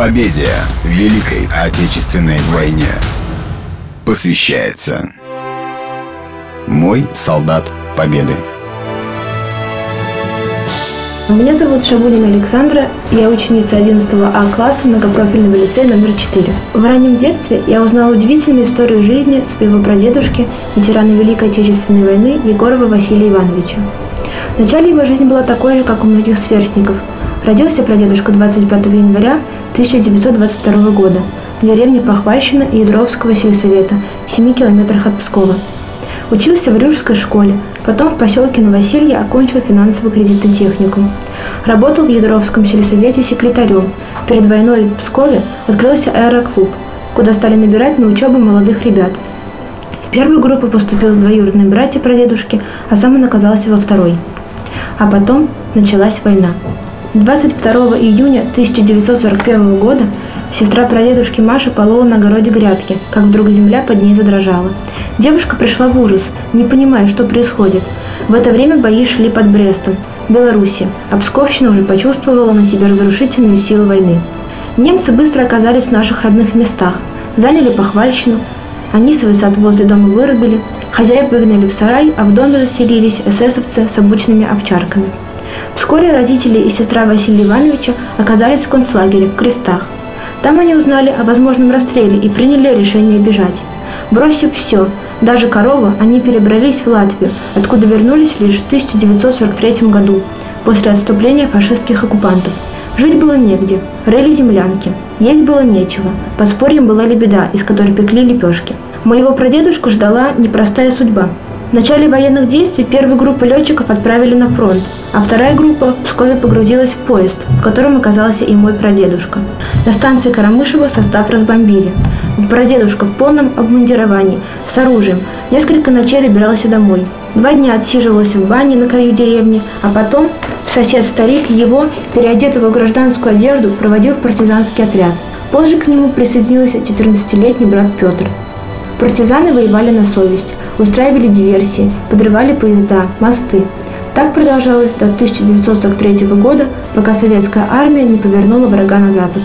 Победе Великой Отечественной войне посвящается «Мой солдат Победы». Меня зовут Шабунина Александра, я ученица 11 А класса многопрофильного лицея номер 4. В раннем детстве я узнала удивительную историю жизни своего прадедушки, ветерана Великой Отечественной войны Егорова Василия Ивановича. Вначале его жизнь была такой же, как у многих сверстников. Родился прадедушка 25 января 1922 года в деревне Похвальщина Ядровского сельсовета в 7 километрах от Пскова. Учился в Рюжской школе, потом в поселке Новоселье окончил финансово-кредитный техникум. Работал в Ядровском сельсовете секретарем. Перед войной в Пскове открылся аэроклуб, куда стали набирать на учебу молодых ребят. В первую группу поступил двоюродные братья прадедушки, а сам он оказался во второй. А потом началась война. 22 июня 1941 года сестра прадедушки Маша полола на огороде грядки, как вдруг земля под ней задрожала. Девушка пришла в ужас, не понимая, что происходит. В это время бои шли под Брестом, Беларуси, а Псковщина уже почувствовала на себе разрушительную силу войны. Немцы быстро оказались в наших родных местах, заняли Похвальщину, они свой сад возле дома вырубили, хозяев выгнали в сарай, а в доме заселились эсэсовцы с обученными овчарками. Вскоре родители и сестра Василия Ивановича оказались в концлагере в Крестах. Там они узнали о возможном расстреле и приняли решение бежать. Бросив все, даже корову, они перебрались в Латвию, откуда вернулись лишь в 1943 году, после отступления фашистских оккупантов. Жить было негде, рыли землянки, есть было нечего, подспорьем была лебеда, из которой пекли лепешки. Моего прадедушку ждала непростая судьба – в начале военных действий первую группу летчиков отправили на фронт, а вторая группа в Пскове погрузилась в поезд, в котором оказался и мой прадедушка. На станции Карамышева состав разбомбили. Прадедушка в полном обмундировании, с оружием, несколько ночей добирался домой. Два дня отсиживался в бане на краю деревни, а потом сосед-старик его, переодетого в гражданскую одежду, проводил в партизанский отряд. Позже к нему присоединился 14-летний брат Петр. Партизаны воевали на совесть устраивали диверсии, подрывали поезда, мосты. Так продолжалось до 1943 года, пока советская армия не повернула врага на запад.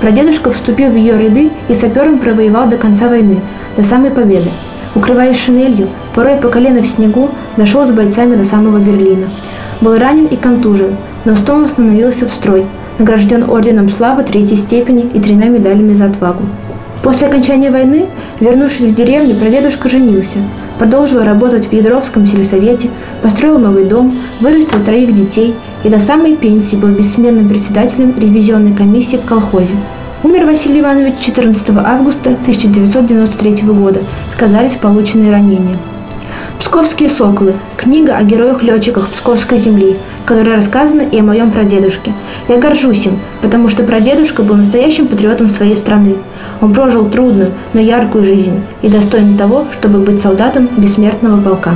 Прадедушка вступил в ее ряды и сапером провоевал до конца войны, до самой победы. Укрываясь шинелью, порой по колено в снегу, дошел с бойцами до самого Берлина. Был ранен и контужен, но снова становился в строй, награжден орденом славы третьей степени и тремя медалями за отвагу. После окончания войны, вернувшись в деревню, прадедушка женился – продолжил работать в Ядровском сельсовете, построил новый дом, вырастил троих детей и до самой пенсии был бессменным председателем ревизионной комиссии в колхозе. Умер Василий Иванович 14 августа 1993 года, сказались полученные ранения. «Псковские соколы» – книга о героях-летчиках Псковской земли, которая рассказана и о моем прадедушке. Я горжусь им, потому что прадедушка был настоящим патриотом своей страны. Он прожил трудную, но яркую жизнь и достоин того, чтобы быть солдатом бессмертного полка.